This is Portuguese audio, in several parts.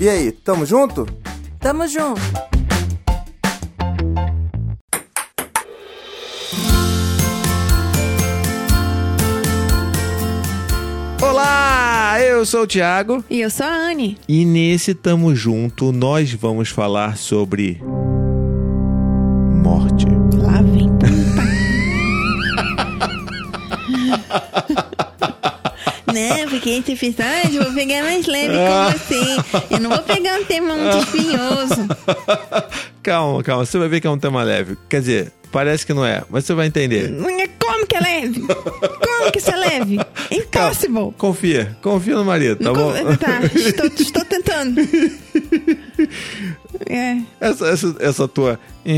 E aí, tamo junto? Tamo junto. Olá, eu sou o Thiago E eu sou a Anne. e nesse Tamo Junto nós vamos falar sobre morte. Não, porque esse episódio eu vou pegar mais leve com você. Eu não vou pegar um tema muito espinhoso. Calma, calma, você vai ver que é um tema leve. Quer dizer, parece que não é, mas você vai entender. Como que é leve? Como que isso é leve? Impossible. Confia, confia no marido, tá Não bom? Tá, estou, estou tentando. É. Essa, essa, essa tua.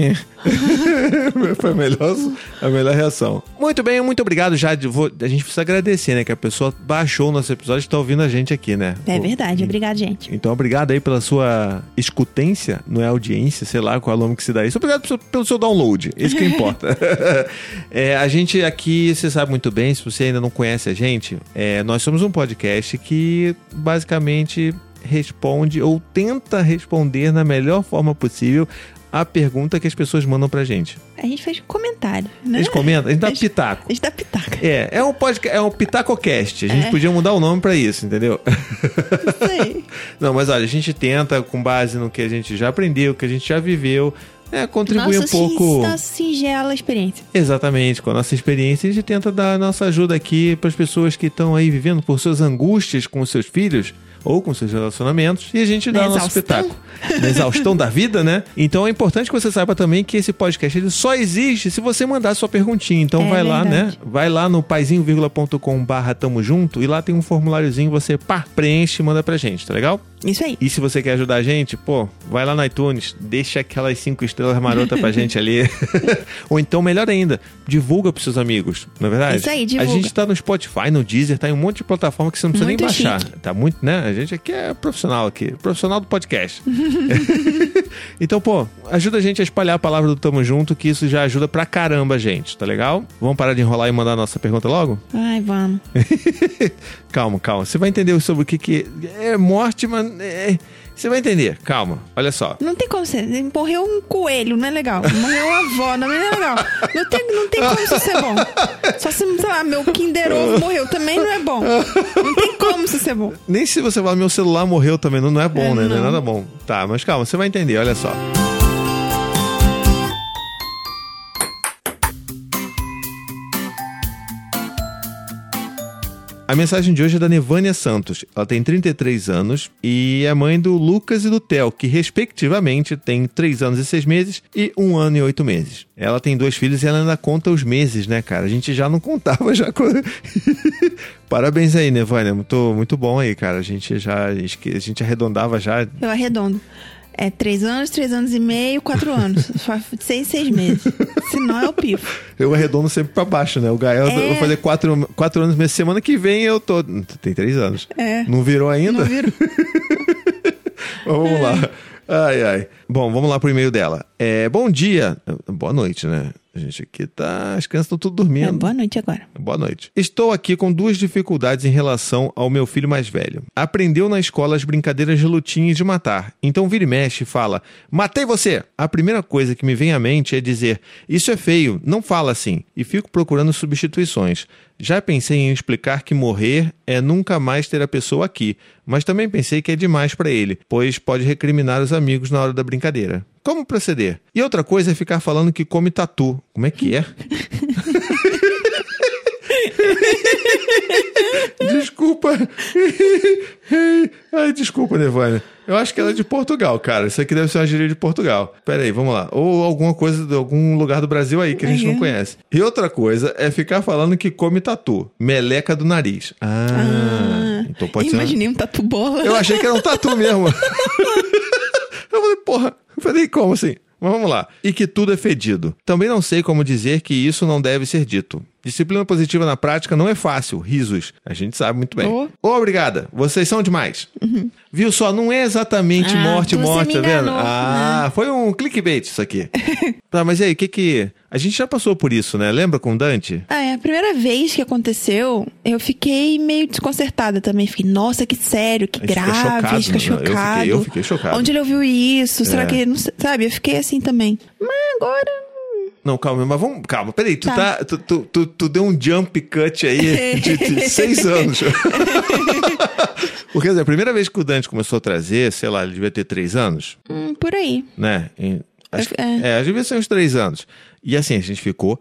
Foi a melhor, a melhor reação. Muito bem, muito obrigado. Já de- vou- a gente precisa agradecer, né? Que a pessoa baixou o nosso episódio e está ouvindo a gente aqui, né? É verdade, obrigado, gente. Então, obrigado aí pela sua escutência, não é audiência, sei lá qual é o nome que se dá isso. Obrigado pelo seu, pelo seu download, isso que importa. É, a gente aqui, você sabe muito bem, se você ainda não conhece a gente, é, nós somos um podcast que basicamente responde ou tenta responder na melhor forma possível a pergunta que as pessoas mandam pra gente. A gente fez comentário, né? Eles comentam, a gente dá A gente- pitaco. A gente dá pitaca. É, é um podcast, é um pitacocast. A gente É. podia mudar o nome pra isso, entendeu? Aí. Não, mas olha, a gente tenta, com base no que a gente já aprendeu, que a gente já viveu, é, contribuir Nossa, um pouco. nossa singela experiência. Exatamente, com a nossa experiência, a gente tenta dar a nossa ajuda aqui para as pessoas que estão aí vivendo por suas angústias com os seus filhos ou com seus relacionamentos e a gente dá Na o nosso espetáculo. Na exaustão da vida, né? Então é importante que você saiba também que esse podcast ele só existe se você mandar sua perguntinha. Então É vai lá, né? verdade. Vai lá no paizinho.com barra tamo junto e lá tem um formuláriozinho, você pá, preenche e manda pra gente, tá legal? Isso aí. E se você quer ajudar a gente, pô, vai lá no iTunes, deixa aquelas cinco estrelas marotas pra gente ali. Ou então, melhor ainda, divulga pros seus amigos, não é verdade? Isso aí, divulga. A gente tá no Spotify, no Deezer, tá em um monte de plataforma que você não precisa Muito nem baixar. chique. Tá muito, né? A gente aqui é profissional aqui, profissional do podcast. então, pô, ajuda a gente a espalhar a palavra do Tamo Junto, que isso já ajuda pra caramba a gente, tá legal? Vamos parar de enrolar e mandar a nossa pergunta logo? Ai, vamos. calma, calma. Você vai entender sobre o que, que é morte, mas. é- Você vai entender. Calma. Olha só. Não tem como ser. Morreu um coelho, não é legal. Morreu uma avó, não é legal. Não tem, não tem como isso ser bom. Só se, sei lá, meu Kinder Ovo morreu, também não é bom. Não tem como isso ser bom. Nem se você falar meu celular morreu também, não, não é bom, É, né? Não é não. nada bom. Tá, mas calma, você vai entender, olha só. A mensagem de hoje é da Nevânia Santos. Ela tem 33 anos e é mãe do Lucas e do Theo, que respectivamente têm 3 anos e 6 meses e 1 ano e 8 meses. Ela tem dois filhos e ela ainda conta os meses, né, cara? A gente já não contava já quando... Parabéns aí, Nevânia. Muito, muito bom aí, cara. A gente já a gente arredondava já. Eu arredondo. É três anos, três anos e meio, quatro anos. Só seis, seis meses. Senão é o pifo. Eu arredondo sempre pra baixo, né? O Gael, eu É. vou fazer 4 quatro anos, mas semana que vem eu tô. Tem 3 anos. É. Não virou ainda? Não viro. Vamos lá. Ai, ai. Bom, vamos lá pro e-mail dela. É, bom dia. Boa noite, né? A gente aqui tá. As crianças estão tudo É, dormindo. boa noite agora. Boa noite. Estou aqui com duas dificuldades em relação ao meu filho mais velho. Aprendeu na escola as brincadeiras de lutinha e de matar. Então vira e mexe e fala: Matei você! A primeira coisa que me vem à mente é dizer: Isso é feio, não fala assim. E fico procurando substituições. Já pensei em explicar que morrer é nunca mais ter a pessoa aqui, mas também pensei que é demais para ele, pois pode recriminar os amigos na hora da brincadeira. Como proceder? E outra coisa é ficar falando que come tatu. Como é que é? Desculpa. Ai, desculpa, Nevânia. Eu acho que ela é de Portugal, cara. Isso aqui deve ser uma gíria de Portugal. Pera aí, vamos lá. Ou alguma coisa de algum lugar do Brasil aí que a gente não Uhum. conhece. E outra coisa é ficar falando que come tatu. Meleca do nariz. Ah, então pode ser. Imaginei um tatu bola. Eu achei que era um tatu mesmo. Eu falei, porra. Eu falei, como assim? Mas vamos lá. E que tudo é fedido. Também não sei como dizer que isso não deve ser dito. Disciplina positiva na prática não é fácil. Risos. A gente sabe muito bem. Oh. Obrigada. Vocês são demais. Viu só? Não é exatamente Ah, morte, morte, tá vendo? Ah, foi um clickbait isso aqui. tá, mas e aí, o que que. A gente já passou por isso, né? Lembra com o Dante? Ah, é, a primeira vez que aconteceu, eu fiquei meio desconcertada também. Fiquei, nossa, que sério, que gente fica grave, chocado, fica né? Eu fiquei- chocado. eu fiquei chocado. Onde ele ouviu isso? Será É. que. Não sabe, eu fiquei assim também. Mas agora. Não, calma, mas vamos. Calma, peraí, tu, Tá. tá. tu, tu, tu, tu deu um jump cut aí de, de seis anos. Porque a primeira vez que o Dante começou a trazer, sei lá, ele devia ter três anos, Hum, por aí. né? Acho, É. é, devia ser uns três anos. E assim, a gente ficou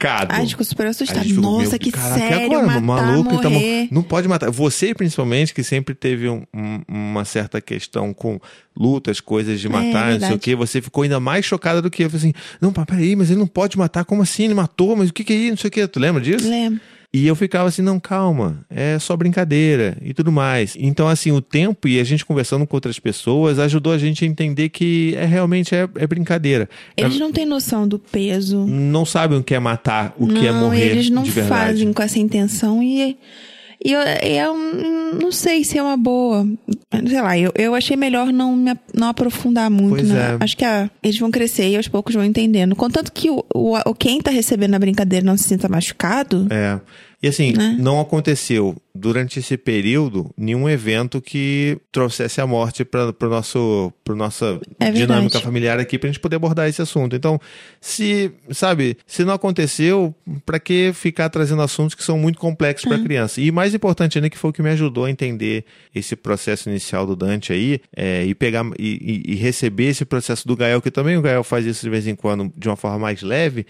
chocado. Ai, ficou super assustado. ficou, Nossa, meu, que caraca, sério, agora, matar, maluco, tá morrer. não pode matar. Você, principalmente, que sempre teve um- um- uma certa questão com lutas, coisas de matar, não sei o É, quê, você ficou ainda mais chocada do que eu. Falei assim, não, pá, peraí, mas ele não pode matar, como assim? Ele matou, mas o que que é isso? Não sei o quê. Tu lembra disso? Lembro. E eu ficava assim, não, calma, é só brincadeira e tudo mais. Então, assim, o tempo e a gente conversando com outras pessoas ajudou a gente a entender que é realmente é, é brincadeira. Eles não têm noção do peso. Não sabem o que é matar, o que é não, morrer eles não fazem com essa intenção e, e eu, eu não sei se é uma boa. Sei lá, eu, eu achei melhor não, me, não aprofundar muito. Pois né? é. Acho que a- eles vão crescer e aos poucos vão entendendo. Contanto que o, o, o quem tá recebendo a brincadeira não se sinta machucado, É. E assim, Né? não aconteceu durante esse período nenhum evento que trouxesse a morte para o nosso pra nossa É dinâmica familiar aqui pra gente poder abordar esse assunto. Então, se, sabe, se não aconteceu, para que ficar trazendo assuntos que são muito complexos É. para criança? E mais importante ainda que foi o que me ajudou a entender esse processo inicial do Dante aí, é, e pegar e, e- e receber esse processo do Gael, que também o Gael faz isso de vez em quando de uma forma mais leve,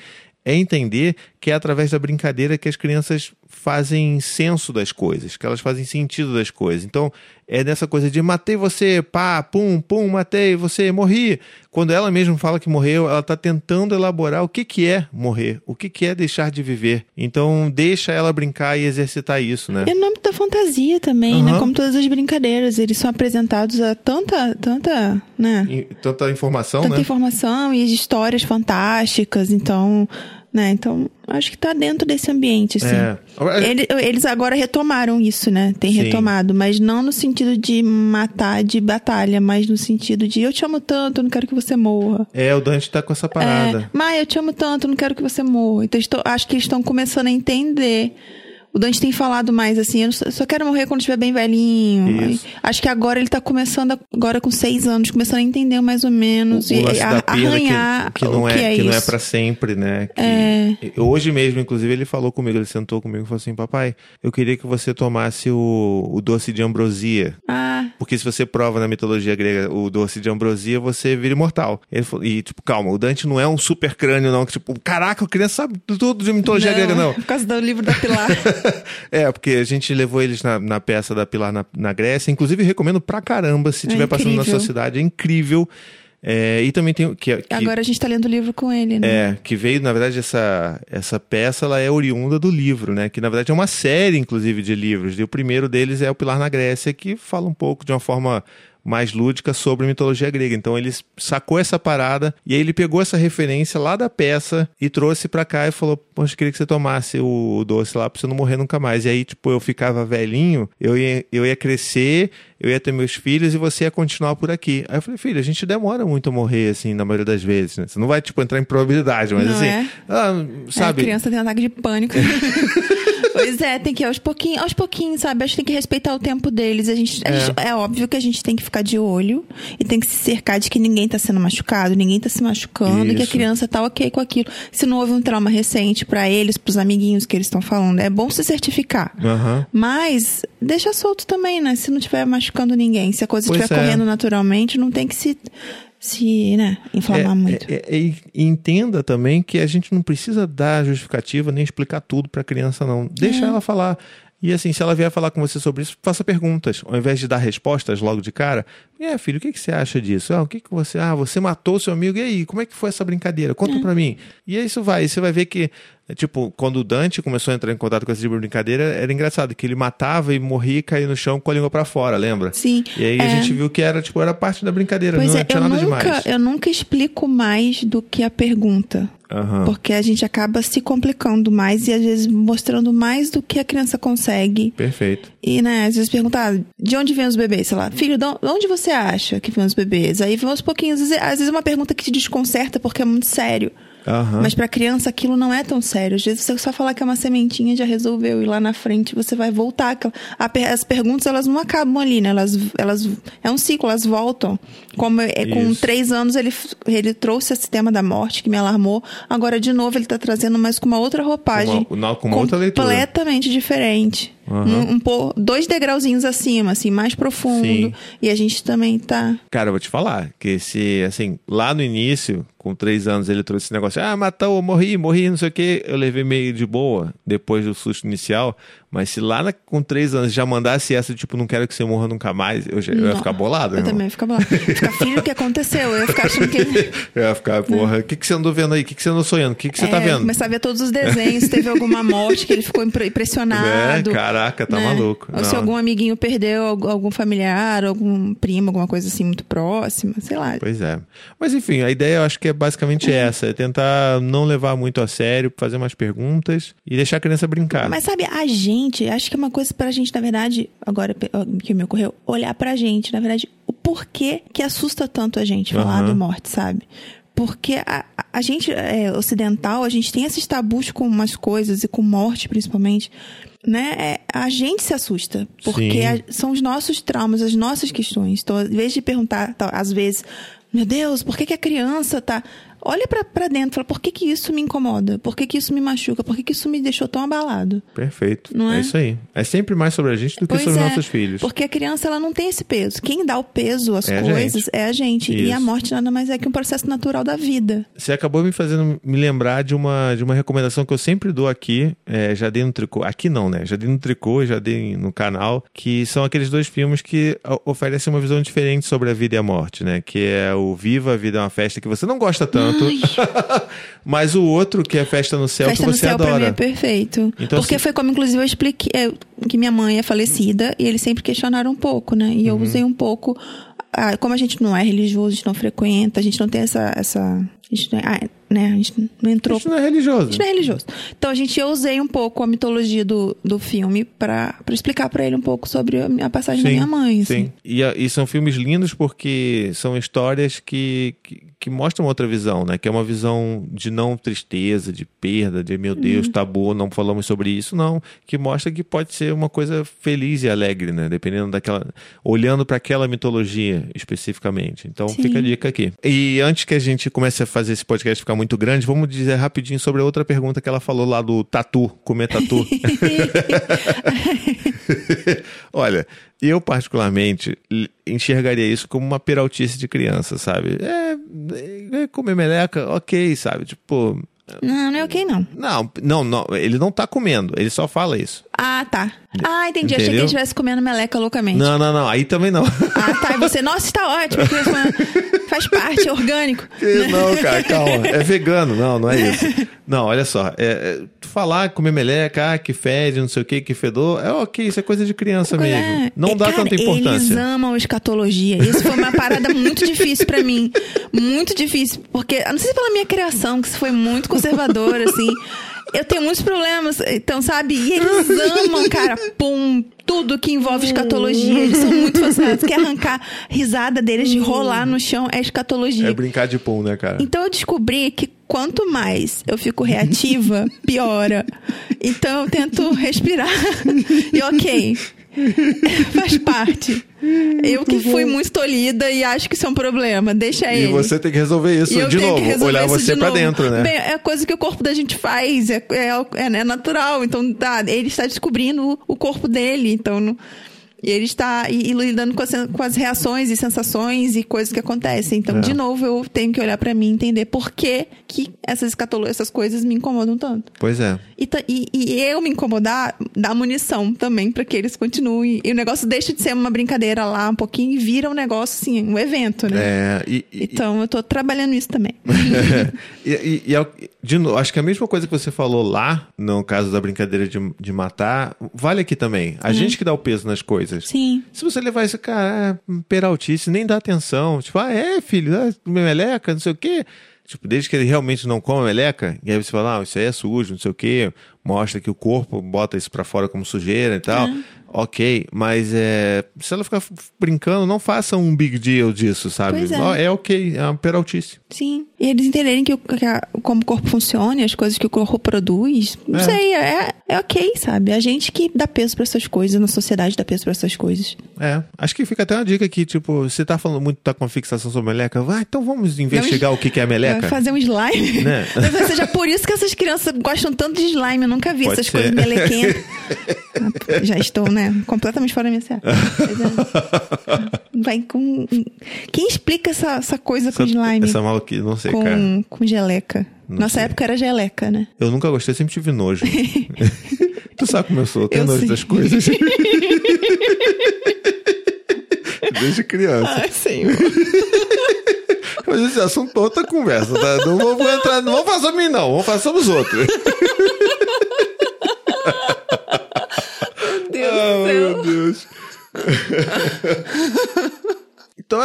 é entender que é através da brincadeira que as crianças fazem senso das coisas, que elas fazem sentido das coisas. Então, é nessa coisa de matei você, pá, pum, pum, matei você, morri. Quando ela mesma fala que morreu, ela está tentando elaborar o que, que é morrer, o que, que é deixar de viver. Então, deixa ela brincar e exercitar isso, né? é no âmbito da fantasia também, né? Aham. Como todas as brincadeiras. Eles são apresentados a tanta, tanta, né? E Tanta informação, tanta né? informação e histórias fantásticas, então, né? Então, acho que tá dentro desse ambiente, assim. É. Agora- Ele- Eles agora retomaram isso, né? Tem Sim. retomado, mas não no sentido de matar de batalha, mas no sentido de eu te amo tanto, eu não quero que você morra. É, o Dante tá com essa parada. É, Maia, eu te amo tanto, eu não quero que você morra. Então, estou- acho que eles estão começando a entender. O Dante tem falado mais assim, eu só, quero morrer quando estiver bem velhinho. Isso. Acho que agora ele tá começando, agora com seis anos, começando a entender mais ou menos. o, e a- arranhar que, que não o é, que é que não é isso. para sempre, né? Que- É. Hoje mesmo, inclusive, ele falou comigo, ele sentou comigo e falou assim: "Papai, eu queria que você tomasse o, o doce de ambrosia, Ah, porque se você prova na mitologia grega o doce de ambrosia, você vira imortal". Ele falou, e tipo, calma, o Dante não é um super crânio não, que tipo, caraca, a criança sabe tudo de mitologia grega não. Por causa do livro da Pilar. É, porque a gente levou eles na, na peça da Pilar na, na Grécia. Inclusive, recomendo pra caramba se É estiver passando na sua cidade. É incrível. É, e também tem. Que, que, agora a gente tá lendo o livro com ele, né? É, que veio, na verdade, essa, essa peça ela é oriunda do livro, né? Que na verdade é uma série, inclusive, de livros. E o primeiro deles é O Pilar na Grécia, que fala um pouco de uma forma mais lúdica sobre mitologia grega. Então ele sacou essa parada e aí ele pegou essa referência lá da peça e trouxe pra cá e falou: Poxa, queria que você tomasse o doce lá pra você não morrer nunca mais. E aí, tipo, eu ficava velhinho, eu ia, eu ia crescer, eu ia ter meus filhos e você ia continuar por aqui. Aí eu falei, filho, a gente demora muito a morrer, assim, na maioria das vezes, né? Você não vai, tipo, entrar em probabilidade, mas Não assim, é? ah, sabe? A criança tem um ataque de pânico. pois é, tem que ir aos pouquinhos, aos pouquinhos, sabe? Acho que tem que respeitar o tempo deles. A gente, a É. gente- é óbvio que a gente tem que ficar de olho e tem que se cercar de que ninguém tá sendo machucado, ninguém tá se machucando, e que a Isso. criança tá ok com aquilo. Se não houve um trauma recente pra eles, pros amiguinhos que eles estão falando, é bom se certificar. Aham. Mas deixa solto também, né? Se não estiver machucando ninguém, se a coisa estiver é. correndo naturalmente, não tem que se, se né, inflamar muito. É, é, é, e entenda também que a gente não precisa dar justificativa nem explicar tudo pra criança, não. Deixa É. ela falar. E assim, se ela vier falar com você sobre isso, faça perguntas. Ao invés de dar respostas logo de cara, é, filho, o que, que você acha disso? Ah, o que, que você. Ah, você matou seu amigo, e aí? Como é que foi essa brincadeira? Conta pra mim. E aí isso vai. E você vai ver que É, Tipo, quando o Dante começou a entrar em contato com esse tipo de brincadeira, era engraçado, que ele matava e morria e caía no chão com a língua pra fora, lembra? Sim. E aí a É. gente viu que era, tipo, era parte da brincadeira, Pois não é, tinha eu nada nunca, demais. eu nunca explico mais do que a pergunta. Aham. Porque a gente acaba se complicando mais e às vezes mostrando mais do que a criança consegue. Perfeito. E, né, às vezes perguntar de onde vêm os bebês, sei lá, filho, de onde você acha que vêm os bebês? Aí vem aos pouquinhos, às vezes, às vezes é uma pergunta que te desconcerta porque é muito sério. Aham. Mas pra criança aquilo não é tão sério. Às vezes você só falar que é uma sementinha já resolveu e lá na frente você vai voltar. As perguntas elas não acabam ali, né? Elas, elas é um ciclo, elas voltam. Como é, com Isso. três anos ele, ele trouxe esse tema da morte que me alarmou. Agora de novo ele tá trazendo, mas com uma outra roupagem, Com uma- não, com uma outra leitura. completamente diferente. Aham. Um, um po- dois degrauzinhos acima, assim, mais profundo. Sim. E a gente também tá. Cara, eu vou te falar que se, assim, lá no início, com três anos, ele trouxe esse negócio, ah, matou, morri, morri, não sei o quê, eu levei meio de boa, depois do susto inicial, mas se lá na- com três anos já mandasse essa, tipo, não quero que você morra nunca mais, eu, já- eu ia ficar bolado, Eu irmão. também ia ficar bolado. Ficar filho, o que aconteceu? Eu ia ficar achando que. Eu ia ficar, porra, o que, que você andou vendo aí? O que, que você andou sonhando? O que, que você tá É, vendo? Começar a ver todos os desenhos, se teve alguma morte que ele ficou impre- impressionado. É, caraca, tá né? maluco. Ou se Não. algum amiguinho perdeu algum familiar, algum primo, alguma coisa assim muito próxima, sei lá. Pois é. Mas enfim, a ideia eu acho que é basicamente essa: é tentar não levar muito a sério, fazer mais perguntas e deixar a criança brincar. Mas sabe, a gente, acho que é uma coisa pra gente, na verdade, agora que me ocorreu, olhar pra gente, na verdade, o porquê que assusta tanto a gente falar de morte, sabe? Porque a, a- a gente é, ocidental, a gente tem esses tabus com umas coisas e com morte principalmente, né? É, a gente se assusta, porque a- são os nossos traumas, as nossas questões. Então, às vezes de perguntar, tá, às vezes, meu Deus, por que, que a criança tá. Olha pra, pra dentro, fala, por que, que isso me incomoda? Por que, que isso me machuca? Por que, que isso me deixou tão abalado? Perfeito. Não é? isso aí. É sempre mais sobre a gente do que Pois sobre é, nossos filhos. Porque a criança ela não tem esse peso. Quem dá o peso às É a coisas gente. é a gente. E a Isso. morte nada mais é que um processo natural da vida. Você acabou me fazendo me lembrar de uma, de uma recomendação que eu sempre dou aqui. é, já dei no tricô. Aqui não, né? Já dei no tricô, já dei no canal. Que são aqueles dois filmes que oferecem uma visão diferente sobre a vida e a morte, né? Que é o Viva, a Vida é uma Festa, que você não gosta tanto. mas o outro, que é Festa no Céu, Festa que no você céu pra mim adora. é perfeito. Então, Porque assim- foi como, inclusive, eu expliquei é, que minha mãe é falecida e eles sempre questionaram um pouco, né? E eu Uhum. usei um pouco. ah, como a gente não é religioso, a gente não frequenta, a gente não tem essa. essa a, gente não, é- ah, né? a gente não entrou Isso não é religioso. A gente não é religioso. Então a gente eu usei um pouco a mitologia do, do filme pra, pra explicar pra ele um pouco sobre a, a passagem da minha mãe. assim. Sim. E, a- e são filmes lindos porque são histórias que, que, que mostram outra visão, né? Que é uma visão de não tristeza, de perda, de meu Deus, Uhum. tabu, não falamos sobre isso, não. Que mostra que pode ser uma coisa feliz e alegre, né? Dependendo daquela. Olhando para aquela mitologia especificamente. Então Sim. fica a dica aqui. E antes que a gente comece a fazer esse podcast ficar muito grande, vamos dizer rapidinho sobre a outra pergunta que ela falou lá do tatu, comer tatu. Olha, eu particularmente enxergaria isso como uma peraltice de criança, sabe? É, é comer meleca, ok, sabe? Tipo, Não, não é ok, não. não, não, não, ele não tá comendo, ele só fala isso. Ah, tá. Ah, entendi. Achei que Entendeu? ele estivesse comendo meleca loucamente. Não, não, não, aí também não. Ah, tá. E você, nossa, está ótimo. isso Faz parte, é orgânico. não, cara, calma. É vegano, não, não é isso. Não, olha só. É, é, falar, comer meleca, ah, que fede, não sei o que, que fedor, é ok, isso é coisa de criança mesmo. É. Não É, dá cara, tanta Eles importância. amam escatologia. Isso foi uma parada muito difícil pra mim. Muito difícil. Porque, não sei se pela minha criação, que isso foi muito conservadora, assim. Eu tenho muitos problemas, então, sabe? E eles amam, cara, pum, tudo que envolve escatologia. Eles são muito fascinados. Quer arrancar risada deles de rolar no chão é escatologia. É brincar de pum, né, cara? Então eu descobri que quanto mais eu fico reativa, piora. Então eu tento respirar. E ok. Faz parte. Eu que fui muito tolhida e acho que isso é um problema. Deixa E ele. você tem que resolver isso E eu de novo, olhar isso você novo. dentro, né? Bem, é coisa que o corpo da gente faz, é, é, é, né, natural. Então, tá, ele está descobrindo o corpo dele. Então, não, E ele está e, e lidando com as, com as reações e sensações e coisas que acontecem. Então, É. de novo, eu tenho que olhar pra mim e entender por que, que essas escatolo, essas coisas me incomodam tanto. Pois é. E, e- e eu me incomodar dá munição também pra que eles continuem. E o negócio deixa de ser uma brincadeira lá um pouquinho e vira um negócio, assim, um evento, né? É, e, Então, eu tô trabalhando isso também. e, e- é de novo, acho que a mesma coisa que você falou lá, no caso da brincadeira de, de matar, vale aqui também. A gente que dá o peso nas coisas. Sim. Se você levar isso, cara, é, peraltice, nem dá atenção. Tipo, ah, é, filho, ah, meleca, não sei o quê. Tipo, desde que ele realmente não come meleca, e aí você fala, ah, isso aí é sujo, não sei o quê. Mostra que o corpo bota isso pra fora como sujeira e tal. Ok, mas é, se ela ficar brincando, não faça um big deal disso, sabe? É. É ok, é uma peraltice. Sim. E eles entenderem que, que a- como o corpo funciona, e as coisas que o corpo produz, não É. sei, é, é ok, sabe? A gente que dá peso pra essas coisas, na sociedade dá peso pra essas coisas. É, acho que fica até uma dica aqui, tipo, você tá falando muito, tá com fixação sobre meleca, vai, então vamos investigar o que, que é meleca. Vai fazer um slime. Né? Talvez seja por isso que essas crianças gostam tanto de slime. Eu nunca vi Pode essas ser. coisas melequentas. Ah, Já estou, né? Completamente fora da minha. Pois é. Vai com. Quem explica essa, essa coisa com Essa, slime? essa maluquice, não sei, cara. com, com geleca. Não Nossa sei. época era geleca, né? Eu nunca gostei, sempre tive nojo. tu sabe como eu sou, eu tenho Eu nojo sei. das coisas. Desde criança. Ai, senhor. Mas esse assunto é outra conversa, tá? Não vamos entrar, não vamos falar sobre mim, não. Vamos sobre os outros. Meu Deus do meu. Deus.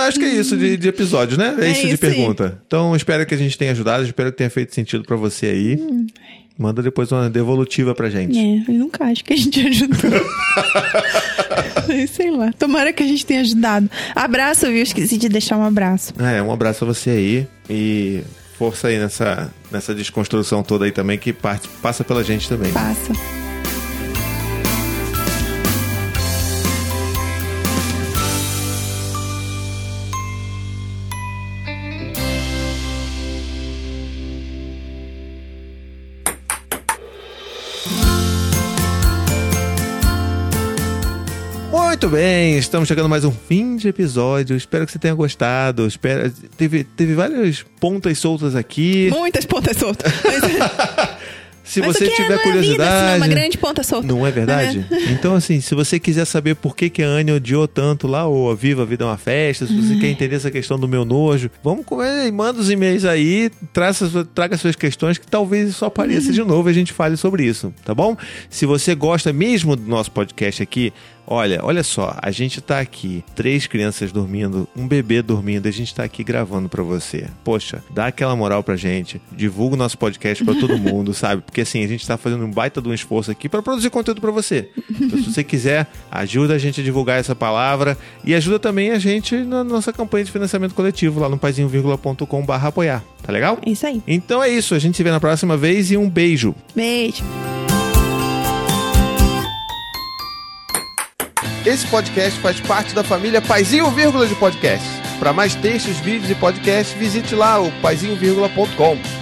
Acho que é isso de, de episódio, né? É, É isso de isso aí. pergunta. Então, espero que a gente tenha ajudado, espero que tenha feito sentido pra você aí. Manda depois uma devolutiva pra gente. É, eu nunca acho que a gente ajudou. Sei lá. Tomara que a gente tenha ajudado. Abraço, viu? Esqueci de deixar um abraço. É, um abraço a você aí e força aí nessa, nessa desconstrução toda aí também que parte, passa pela gente também. Passa. Muito bem, estamos chegando a mais um fim de episódio. Espero que você tenha gostado. Espero... Teve, teve várias pontas soltas aqui. Muitas pontas soltas. Mas, Se mas você o que tiver é, é vida, curiosidade. é uma grande ponta solta. Não é verdade? Então, assim, se você quiser saber por que, que a Anne odiou tanto lá o A Viva a Vida é uma Festa, se você quer entender essa questão do meu nojo, vamos comer, manda os e-mails aí, traça, traga suas questões que talvez isso apareça de novo e a gente fale sobre isso, tá bom? Se você gosta mesmo do nosso podcast aqui, Olha, olha só, a gente tá aqui, três crianças dormindo, um bebê dormindo, a gente tá aqui gravando pra você. Poxa, dá aquela moral pra gente, divulga o nosso podcast pra todo mundo, sabe? Porque assim, a gente tá fazendo um baita de um esforço aqui pra produzir conteúdo pra você. Então, se você quiser, ajuda a gente a divulgar essa palavra e ajuda também a gente na nossa campanha de financiamento coletivo lá no paizinho.com.br apoiar, tá legal? É isso aí. Então é isso, a gente se vê na próxima vez e um beijo. Beijo. Esse podcast faz parte da família Paizinho Vírgula de Podcast. Para mais textos, vídeos e podcasts, visite lá o paizinho.com.